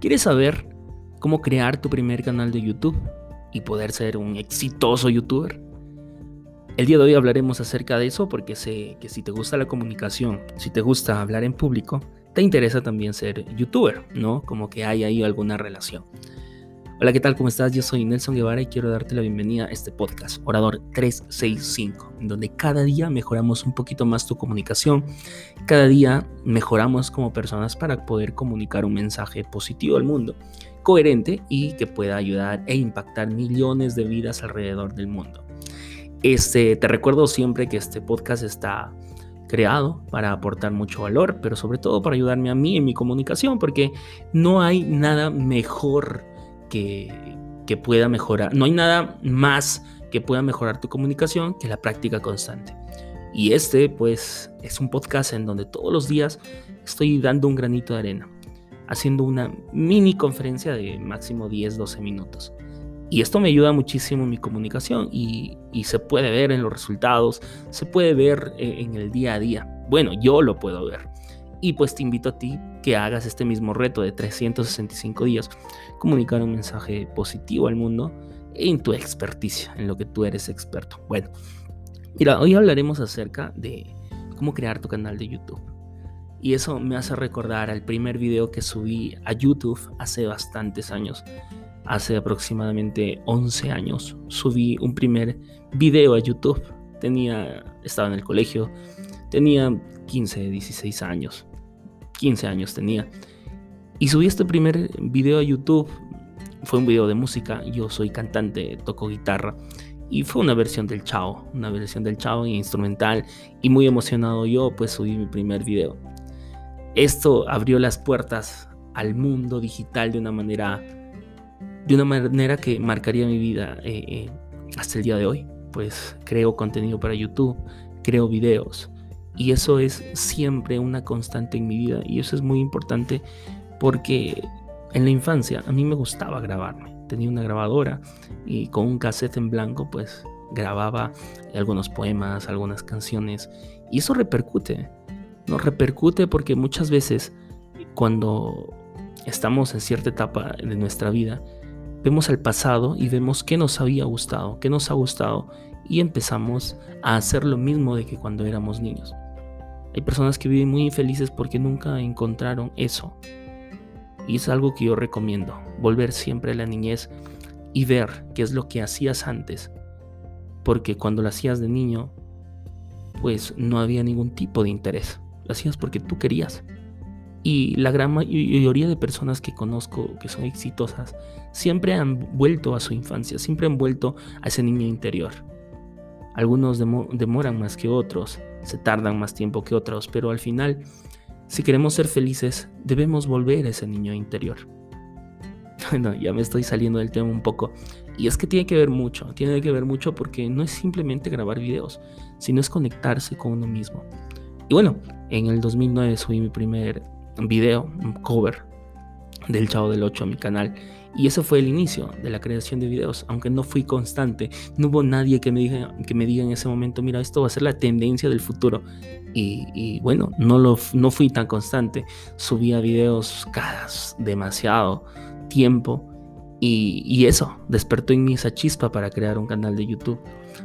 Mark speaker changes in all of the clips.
Speaker 1: ¿Quieres saber cómo crear tu primer canal de YouTube y poder ser un exitoso youtuber? El día de hoy hablaremos acerca de eso porque sé que si te gusta la comunicación, si te gusta hablar en público, te interesa también ser youtuber, ¿no? Como que hay ahí alguna relación. Hola, ¿qué tal? ¿Cómo estás? Yo soy Nelson Guevara y quiero darte la bienvenida a este podcast, Orador 365, en donde cada día mejoramos un poquito más tu comunicación, cada día mejoramos como personas para poder comunicar un mensaje positivo al mundo, coherente y que pueda ayudar e impactar millones de vidas alrededor del mundo. Este, te recuerdo siempre que este podcast está creado para aportar mucho valor, pero sobre todo para ayudarme a mí en mi comunicación, porque no hay nada mejor que, pueda mejorar. No hay nada más que pueda mejorar tu comunicación que la práctica constante. Y este, pues, es un podcast en donde todos los días estoy dando un granito de arena, haciendo una mini conferencia de máximo 10-12 minutos. Y esto me ayuda muchísimo en mi comunicación y, se puede ver en los resultados, se puede ver eh, en el día a día. Bueno, yo lo puedo ver. Y pues te invito a ti que hagas este mismo reto de 365 días, comunicar un mensaje positivo al mundo en tu experticia, en lo que tú eres experto. Bueno, mira, hoy hablaremos acerca de cómo crear tu canal de YouTube. Y eso me hace recordar al primer video que subí a YouTube hace bastantes años. Hace aproximadamente 11 años subí un primer video a YouTube. Tenía, estaba en el colegio, tenía 15, 16 años. 15 años tenía. Y subí este primer video a YouTube. Fue un video de música. Yo soy cantante, toco guitarra. Y fue una versión del Chao, una versión del Chao instrumental. Y muy emocionado yo, pues subí mi primer video. Esto abrió las puertas al mundo digital de una manera, de una manera que marcaría mi vida eh, eh, hasta el día de hoy. Pues creo contenido para YouTube, creo videos, y eso es siempre una constante en mi vida. Y eso es muy importante porque en la infancia a mí me gustaba grabarme. Tenía una grabadora y con un cassette en blanco pues grababa algunos poemas, algunas canciones. Y eso repercute. No repercute porque muchas veces cuando estamos en cierta etapa de nuestra vida, vemos al pasado y vemos qué nos había gustado, qué nos ha gustado y empezamos a hacer lo mismo de que cuando éramos niños. Hay personas que viven muy infelices porque nunca encontraron eso. Y es algo que yo recomiendo, volver siempre a la niñez y ver qué es lo que hacías antes. Porque cuando lo hacías de niño, pues no había ningún tipo de interés. Lo hacías porque tú querías. Y la gran mayoría de personas que conozco que son exitosas siempre han vuelto a su infancia, siempre han vuelto a ese niño interior. Algunos demoran más que otros, se tardan más tiempo que otros, pero al final, si queremos ser felices, debemos volver a ese niño interior. Bueno, ya me estoy saliendo del tema un poco. Y es que tiene que ver mucho, tiene que ver mucho porque no es simplemente grabar videos, sino es conectarse con uno mismo. Y bueno, en el 2009 subí mi primer video, un cover del Chavo del 8 a mi canal. Y eso fue el inicio de la creación de videos, aunque no fui constante. No hubo nadie que me diga, que me diga en ese momento, mira, esto va a ser la tendencia del futuro. Y, bueno, no, lo, no fui tan constante. Subía videos cada demasiado tiempo. Y, y, eso despertó en mí esa chispa para crear un canal de YouTube.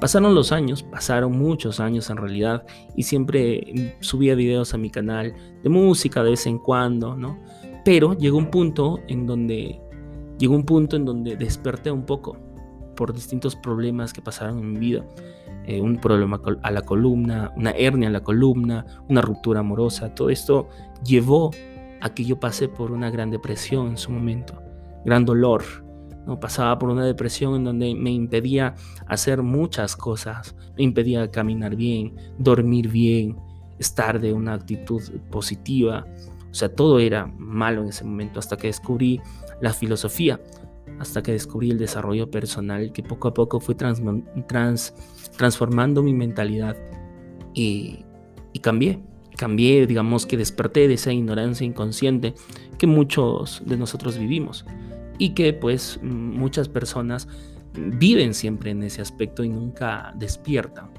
Speaker 1: Pasaron los años, pasaron muchos años en realidad, y siempre subía videos a mi canal de música de vez en cuando, ¿no? Pero llegó un punto en donde llegó un punto en donde desperté un poco por distintos problemas que pasaron en mi vida. Eh, un problema a la columna, una hernia a la columna, una ruptura amorosa. Todo esto llevó a que yo pasé por una gran depresión en su momento, gran dolor. ¿no? Pasaba por una depresión en donde me impedía hacer muchas cosas, me impedía caminar bien, dormir bien, estar de una actitud positiva. O sea, todo era malo en ese momento hasta que descubrí la filosofía, hasta que descubrí el desarrollo personal que poco a poco fue transformando mi mentalidad y, y cambié. Cambié, digamos que desperté de esa ignorancia inconsciente que muchos de nosotros vivimos y que pues muchas personas viven siempre en ese aspecto y nunca despiertan.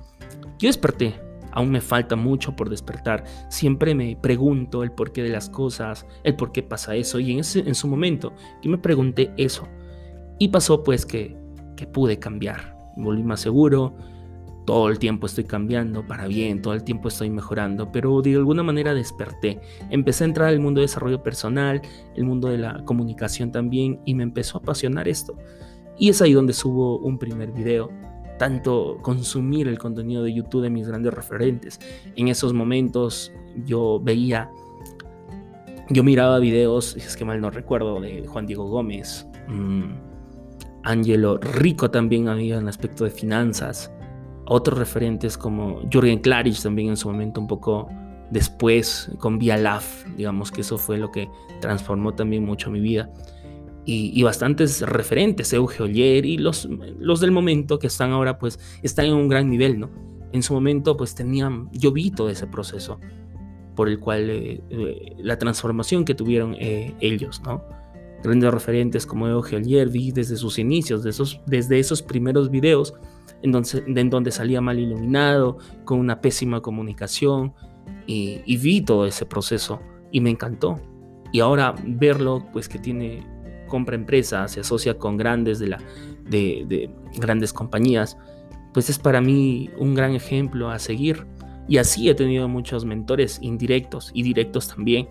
Speaker 1: Yo desperté aún me falta mucho por despertar. Siempre me pregunto el porqué de las cosas, el por qué pasa eso. Y en, ese, en su momento yo me pregunté eso. Y pasó pues que, que pude cambiar. volví más seguro, todo el tiempo estoy cambiando para bien, todo el tiempo estoy mejorando, pero de alguna manera desperté. Empecé a entrar al mundo de desarrollo personal, el mundo de la comunicación también, y me empezó a apasionar esto. Y es ahí donde subo un primer video, tanto consumir el contenido de YouTube de mis grandes referentes. En esos momentos yo veía, yo miraba videos, es que mal no recuerdo, de Juan Diego Gómez, mmm, Angelo Rico también había en el aspecto de finanzas otros referentes como Jürgen Klarich también en su momento un poco después con Via Laf, digamos que eso fue lo que transformó también mucho mi vida. Y, bastantes referentes, Euge Oller y los, los del momento que están ahora pues están en un gran nivel, ¿no? En su momento pues tenían, yo vi todo ese proceso por el cual eh, eh, la transformación que tuvieron eh, ellos, ¿no? Grandes referentes como Euge Oller vi desde sus inicios, de esos, desde esos primeros videos en donde, en donde salía mal iluminado, con una pésima comunicación, y, vi todo ese proceso y me encantó. Y ahora verlo, pues que tiene, compra empresa, se asocia con grandes de, la, de, de grandes compañías, pues es para mí un gran ejemplo a seguir. Y así he tenido muchos mentores indirectos y directos también.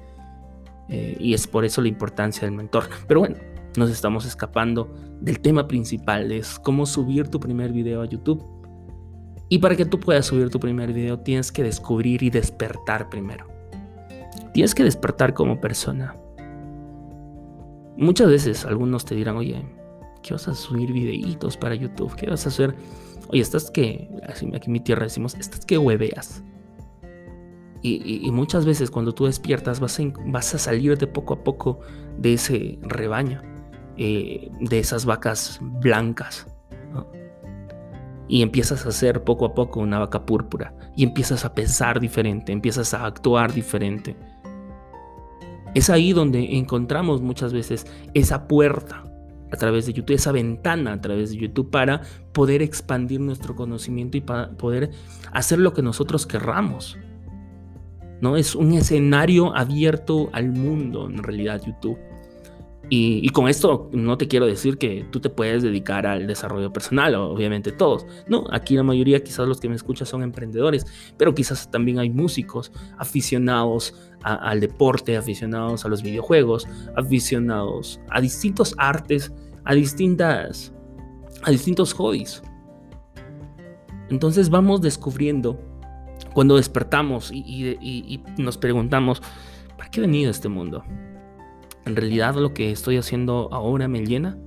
Speaker 1: Eh, y es por eso la importancia del mentor. Pero bueno, nos estamos escapando del tema principal, es cómo subir tu primer video a YouTube. Y para que tú puedas subir tu primer video tienes que descubrir y despertar primero. Tienes que despertar como persona. Muchas veces algunos te dirán, oye, ¿qué vas a subir videitos para YouTube? ¿Qué vas a hacer? Oye, estás que, aquí en mi tierra decimos, estás que hueveas. Y, muchas veces cuando tú despiertas vas a, vas a salir de poco a poco de ese rebaño. Eh, de esas vacas blancas. Y empiezas a ser poco a poco una vaca púrpura. Y empiezas a pensar diferente, empiezas a actuar diferente. Es ahí donde encontramos muchas veces esa puerta a través de YouTube, esa ventana a través de YouTube para poder expandir nuestro conocimiento y para poder hacer lo que nosotros querramos. ¿no? Es un escenario abierto al mundo en realidad YouTube. Y, con esto no te quiero decir que tú te puedes dedicar al desarrollo personal, obviamente todos. No, aquí la mayoría, quizás los que me escuchan son emprendedores, pero quizás también hay músicos aficionados al deporte, aficionados a los videojuegos, aficionados a distintos artes, a distintas, a distintos hobbies. Entonces vamos descubriendo cuando despertamos y, y nos preguntamos, ¿para qué he venido a este mundo? ¿En realidad lo que estoy haciendo ahora me llena?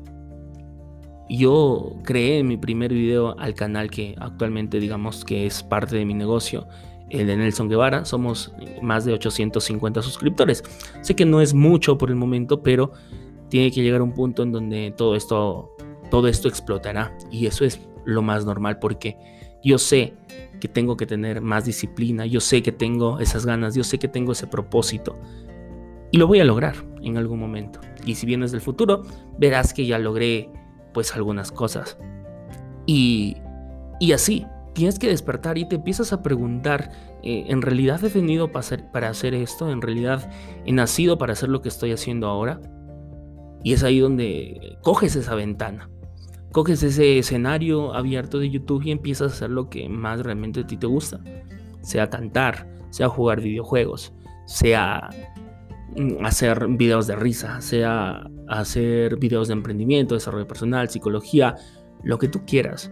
Speaker 1: Yo creé mi primer video al canal que actualmente digamos que es parte de mi negocio, el de Nelson Guevara. Somos más de 850 suscriptores. Sé que no es mucho por el momento, pero tiene que llegar un punto en donde todo esto, todo esto explotará. Y eso es lo más normal porque yo sé que tengo que tener más disciplina, yo sé que tengo esas ganas, yo sé que tengo ese propósito. Y lo voy a lograr en algún momento. Y si vienes del futuro, verás que ya logré pues algunas cosas. Y, y así, tienes que despertar y te empiezas a preguntar, eh, ¿en realidad he venido para hacer, para hacer esto? ¿En realidad he nacido para hacer lo que estoy haciendo ahora? Y es ahí donde coges esa ventana, coges ese escenario abierto de YouTube y empiezas a hacer lo que más realmente a ti te gusta. Sea cantar, sea jugar videojuegos, sea Mm, hacer videos de risa, sea hacer videos de emprendimiento, desarrollo personal, psicología, lo que tú quieras.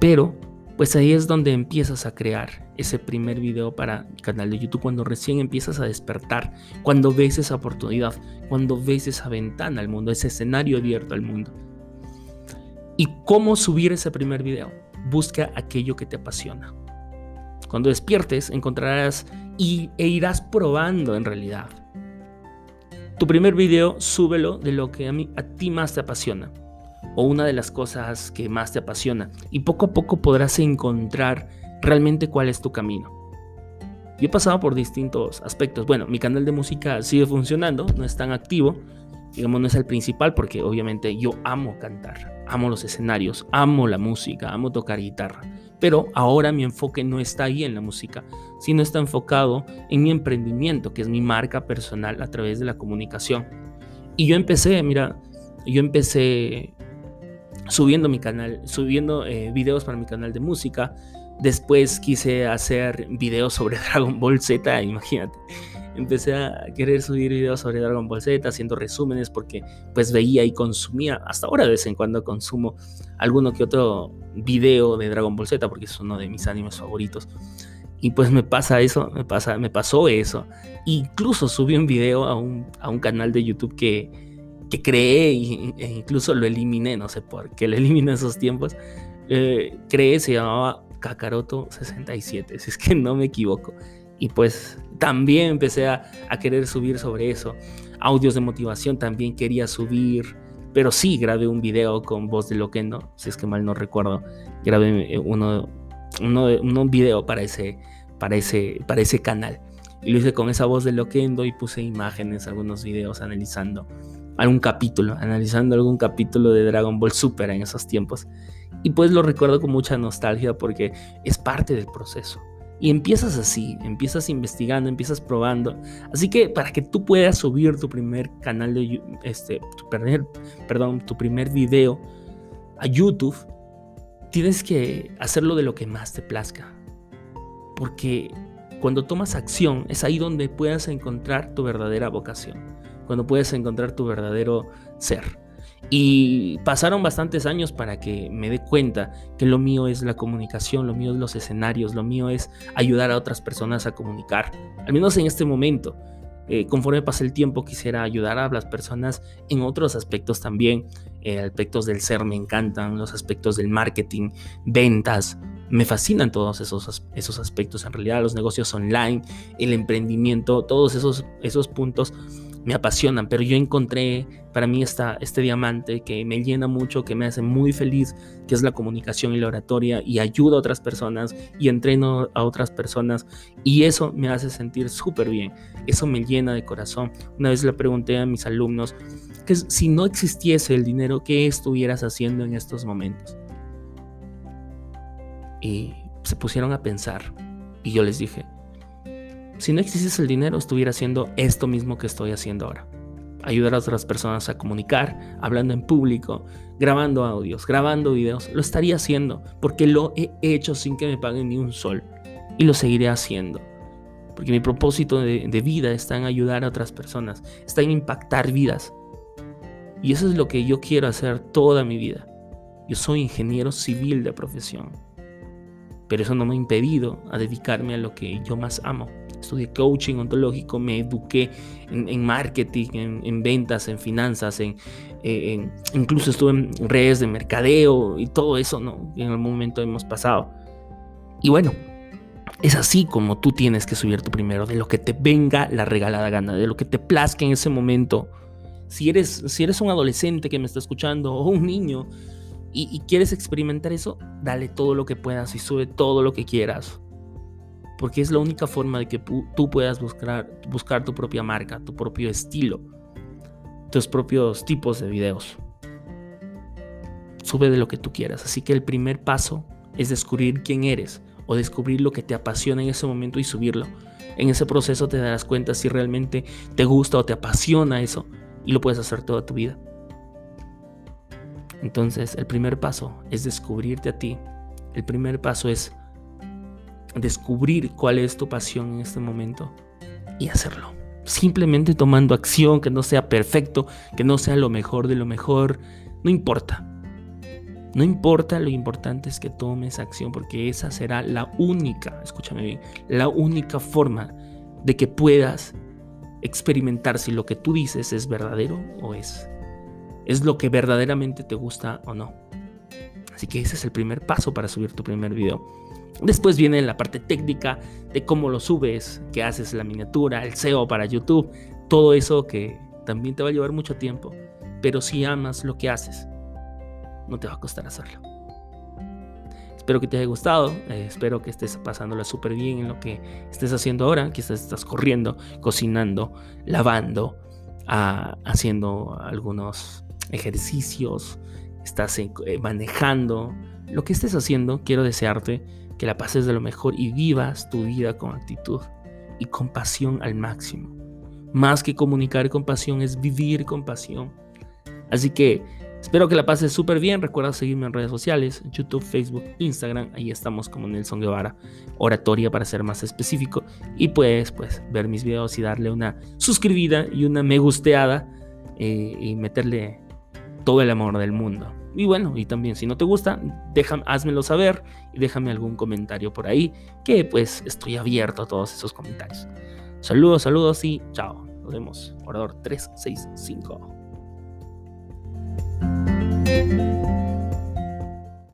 Speaker 1: Pero, pues ahí es donde empiezas a crear ese primer video para el canal de YouTube, cuando recién empiezas a despertar, cuando ves esa oportunidad, cuando ves esa ventana al mundo, ese escenario abierto al mundo. ¿Y cómo subir ese primer video? Busca aquello que te apasiona. Cuando despiertes encontrarás y, e irás probando en realidad tu primer video, súbelo de lo que a, mí, a ti más te apasiona o una de las cosas que más te apasiona y poco a poco podrás encontrar realmente cuál es tu camino. Yo he pasado por distintos aspectos. Bueno, mi canal de música sigue funcionando, no es tan activo, digamos, no es el principal porque obviamente yo amo cantar, amo los escenarios, amo la música, amo tocar guitarra, Pero ahora mi enfoque no está ahí en la música, sino está enfocado en mi emprendimiento, que es mi marca personal a través de la comunicación. Y yo empecé, mira, yo empecé subiendo mi canal, subiendo eh, videos para mi canal de música. Después quise hacer videos sobre Dragon Ball Z, imagínate empecé a querer subir videos sobre Dragon Ball Z, haciendo resúmenes porque pues veía y consumía, hasta ahora de vez en cuando consumo alguno que otro video de Dragon Ball Z porque es uno de mis animes favoritos. Y pues me pasa eso, me, pasa, me pasó eso. Incluso subí un video a un, a un canal de YouTube que, que creé e incluso lo eliminé, no sé por qué lo eliminé en esos tiempos. Eh, creé, se llamaba Kakaroto 67, si es que no me equivoco. Y pues también empecé a, querer subir sobre eso. Audios de motivación también quería subir. Pero sí, grabé un video con voz de Loquendo, si es que mal no recuerdo. Grabé eh, uno, uno, un video para ese, para, ese, para ese canal. Y lo hice con esa voz de Loquendo y puse imágenes, algunos videos analizando algún capítulo, analizando algún capítulo de Dragon Ball Super en esos tiempos. Y pues lo recuerdo con mucha nostalgia porque es parte del proceso. Y empiezas así, empiezas investigando, empiezas probando. Así que para que tú puedas subir tu primer canal de este, tu primer, perdón, tu primer video a YouTube, tienes que hacerlo de lo que más te plazca. Porque cuando tomas acción es ahí donde puedas encontrar tu verdadera vocación, cuando puedes encontrar tu verdadero ser. Y pasaron bastantes años para que me dé cuenta que lo mío es la comunicación, lo mío es los escenarios, lo mío es ayudar a otras personas a comunicar. Al menos en este momento. Eh, conforme pasa el tiempo quisiera ayudar a las personas en otros aspectos también. Eh, aspectos del ser me encantan, los aspectos del marketing, ventas. Me fascinan todos esos, esos aspectos. En realidad los negocios online, el emprendimiento, todos esos, esos puntos me apasionan, pero yo encontré para mí esta, este diamante que me llena mucho, que me hace muy feliz, que es la comunicación y la oratoria y ayuda a otras personas y entreno a otras personas y eso me hace sentir súper bien, eso me llena de corazón. Una vez le pregunté a mis alumnos que si no existiese el dinero, ¿qué estuvieras haciendo en estos momentos? Y se pusieron a pensar y yo les dije, si no existiese el dinero, estuviera haciendo esto mismo que estoy haciendo ahora. Ayudar a otras personas a comunicar, hablando en público, grabando audios, grabando videos. Lo estaría haciendo porque lo he hecho sin que me paguen ni un sol. Y lo seguiré haciendo. Porque mi propósito de, vida está en ayudar a otras personas, está en impactar vidas. Y eso es lo que yo quiero hacer toda mi vida. Yo soy ingeniero civil de profesión. Pero eso no me ha impedido a dedicarme a lo que yo más amo, estudié coaching ontológico, me eduqué en, marketing, en, ventas, en finanzas, eh, en, incluso estuve en redes de mercadeo y todo eso, ¿no? En algún momento hemos pasado. Y bueno, es así como tú tienes que subir tu primero, de lo que te venga la regalada gana, de lo que te plazca en ese momento. Si eres, si eres un adolescente que me está escuchando o un niño y, y quieres experimentar eso, dale todo lo que puedas y sube todo lo que quieras porque es la única forma de que tú puedas buscar, buscar tu propia marca, tu propio estilo, tus propios tipos de videos. Sube de lo que tú quieras. Así que el primer paso es descubrir quién eres o descubrir lo que te apasiona en ese momento y subirlo. En ese proceso te darás cuenta si realmente te gusta o te apasiona eso y lo puedes hacer toda tu vida. Entonces, el primer paso es descubrirte a ti. El primer paso es descubrir cuál es tu pasión en este momento y hacerlo. Simplemente tomando acción, que no sea perfecto, que no sea lo mejor de lo mejor, no importa. No importa, lo importante es que tomes acción porque esa será la única, escúchame bien, la única forma de que puedas experimentar si lo que tú dices es verdadero o es es lo que verdaderamente te gusta o no. Así que ese es el primer paso para subir tu primer video. Después viene la parte técnica de cómo lo subes, que haces la miniatura, el SEO para YouTube, todo eso que también te va a llevar mucho tiempo. Pero si amas lo que haces, no te va a costar hacerlo. Espero que te haya gustado, eh, espero que estés pasándola súper bien en lo que estés haciendo ahora, que estás corriendo, cocinando, lavando, ah, haciendo algunos ejercicios, estás eh, manejando, lo que estés haciendo, quiero desearte que la pases de lo mejor y vivas tu vida con actitud y con pasión al máximo. Más que comunicar con pasión es vivir con pasión. Así que espero que la pases súper bien. Recuerda seguirme en redes sociales, YouTube, Facebook, Instagram. Ahí estamos como Nelson Guevara, oratoria para ser más específico. Y puedes pues, ver mis videos y darle una suscribida y una me gusteada eh, y meterle todo el amor del mundo. Y bueno, y también si no te gusta, déjame, házmelo saber y déjame algún comentario por ahí, que pues estoy abierto a todos esos comentarios. Saludos, saludos y chao. Nos vemos. Orador 365.